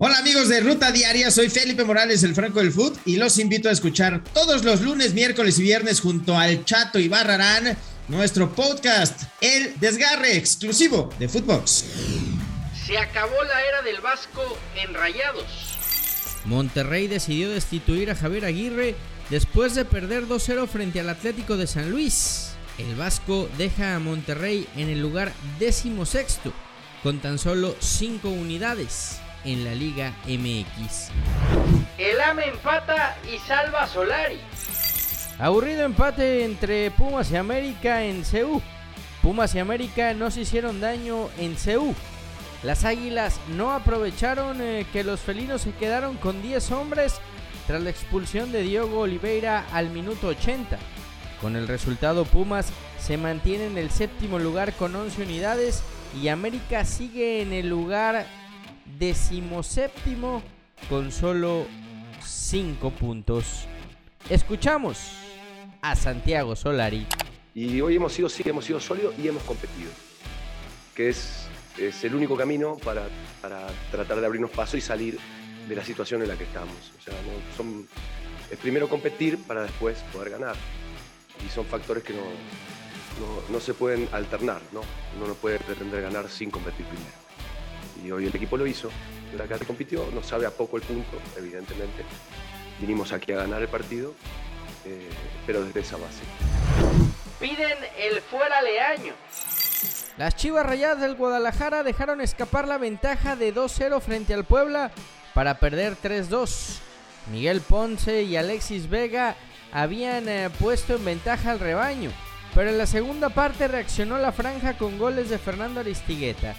Hola amigos de Ruta Diaria, soy Felipe Morales, el Franco del Foot, y los invito a escuchar todos los lunes, miércoles y viernes junto al Chato y Barrarán nuestro podcast, El Desgarre, exclusivo de Footbox. Se acabó la era del Vasco en Rayados. Monterrey decidió destituir a Javier Aguirre después de perder 2-0 frente al Atlético de San Luis. El Vasco deja a Monterrey en el lugar décimo sexto, con tan solo 5 unidades en la Liga MX. El AME empata y salva a Solari. Aburrido empate entre Pumas y América en CU. Pumas y América no se hicieron daño en CU. Las Águilas no aprovecharon eh, que los felinos se quedaron con 10 hombres tras la expulsión de Diogo Oliveira al minuto 80. Con el resultado Pumas se mantiene en el séptimo lugar con 11 unidades y América sigue en el lugar decimoséptimo con solo 5 puntos. Escuchamos a Santiago Solari. Y hoy hemos sido, sí, hemos sido sólidos y hemos competido, que es, es el único camino para, para, tratar de abrirnos paso y salir de la situación en la que estamos. O sea, es primero competir para después poder ganar. Y son factores que no, no, no se pueden alternar, ¿no? Uno no puede pretender ganar sin competir primero. Y hoy el equipo lo hizo, la que compitió, nos sabe a poco el punto, evidentemente. Vinimos aquí a ganar el partido, eh, pero desde esa base. Piden el fuera leaño. Las Chivas Rayadas del Guadalajara dejaron escapar la ventaja de 2-0 frente al Puebla para perder 3-2. Miguel Ponce y Alexis Vega habían eh, puesto en ventaja al rebaño, pero en la segunda parte reaccionó la franja con goles de Fernando Aristigueta,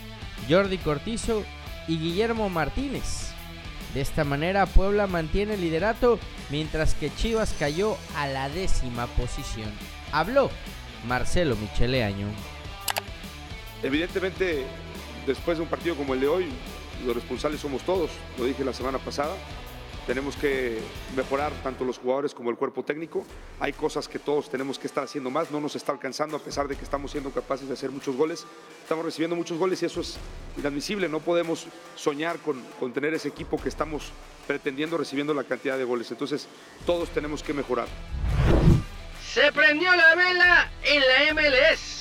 Jordi Cortizo y Guillermo Martínez. De esta manera Puebla mantiene el liderato mientras que Chivas cayó a la décima posición. Habló Marcelo Micheleaño. Evidentemente, después de un partido como el de hoy, los responsables somos todos, lo dije la semana pasada. Tenemos que mejorar tanto los jugadores como el cuerpo técnico. Hay cosas que todos tenemos que estar haciendo más. No nos está alcanzando a pesar de que estamos siendo capaces de hacer muchos goles. Estamos recibiendo muchos goles y eso es inadmisible. No podemos soñar con, con tener ese equipo que estamos pretendiendo recibiendo la cantidad de goles. Entonces todos tenemos que mejorar. Se prendió la vela en la MLS.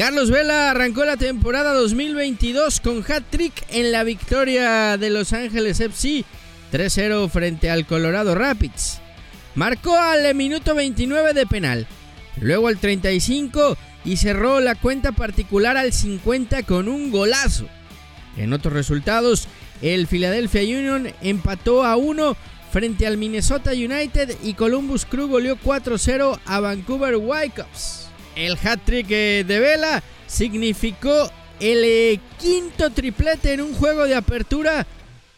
Carlos Vela arrancó la temporada 2022 con hat-trick en la victoria de Los Ángeles FC 3-0 frente al Colorado Rapids. Marcó al minuto 29 de penal, luego al 35 y cerró la cuenta particular al 50 con un golazo. En otros resultados, el Philadelphia Union empató a 1 frente al Minnesota United y Columbus Crew goleó 4-0 a Vancouver Whitecaps. El hat-trick de Vela significó el quinto triplete en un juego de apertura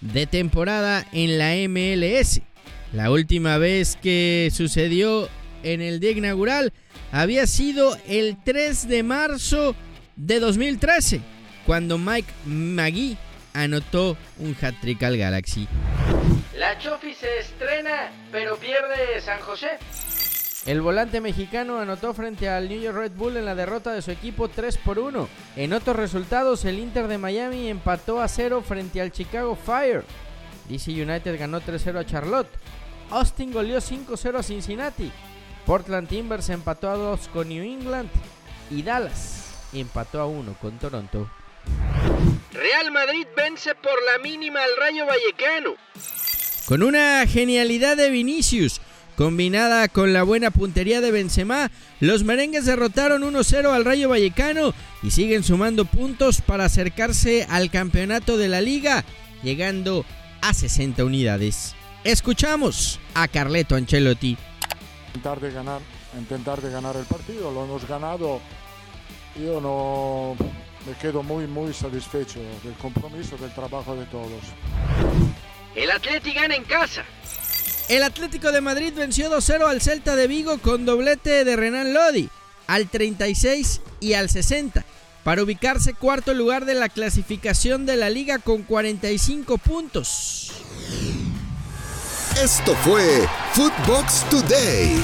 de temporada en la MLS. La última vez que sucedió en el día inaugural había sido el 3 de marzo de 2013, cuando Mike Magui anotó un hat-trick al Galaxy. La Chofi se estrena, pero pierde San José. El volante mexicano anotó frente al New York Red Bull en la derrota de su equipo 3 por 1. En otros resultados, el Inter de Miami empató a 0 frente al Chicago Fire. DC United ganó 3-0 a Charlotte. Austin goleó 5-0 a Cincinnati. Portland Timbers empató a 2 con New England. Y Dallas empató a 1 con Toronto. Real Madrid vence por la mínima al Rayo Vallecano. Con una genialidad de Vinicius, combinada con la buena puntería de Benzema, los merengues derrotaron 1-0 al Rayo Vallecano y siguen sumando puntos para acercarse al campeonato de la liga, llegando a 60 unidades. Escuchamos a Carleto Ancelotti. Intentar de ganar, intentar de ganar el partido, lo hemos ganado. Yo no me quedo muy muy satisfecho del compromiso, del trabajo de todos. El Atleti gana en casa. El Atlético de Madrid venció 2-0 al Celta de Vigo con doblete de Renan Lodi al 36 y al 60 para ubicarse cuarto lugar de la clasificación de la liga con 45 puntos. Esto fue Footbox Today.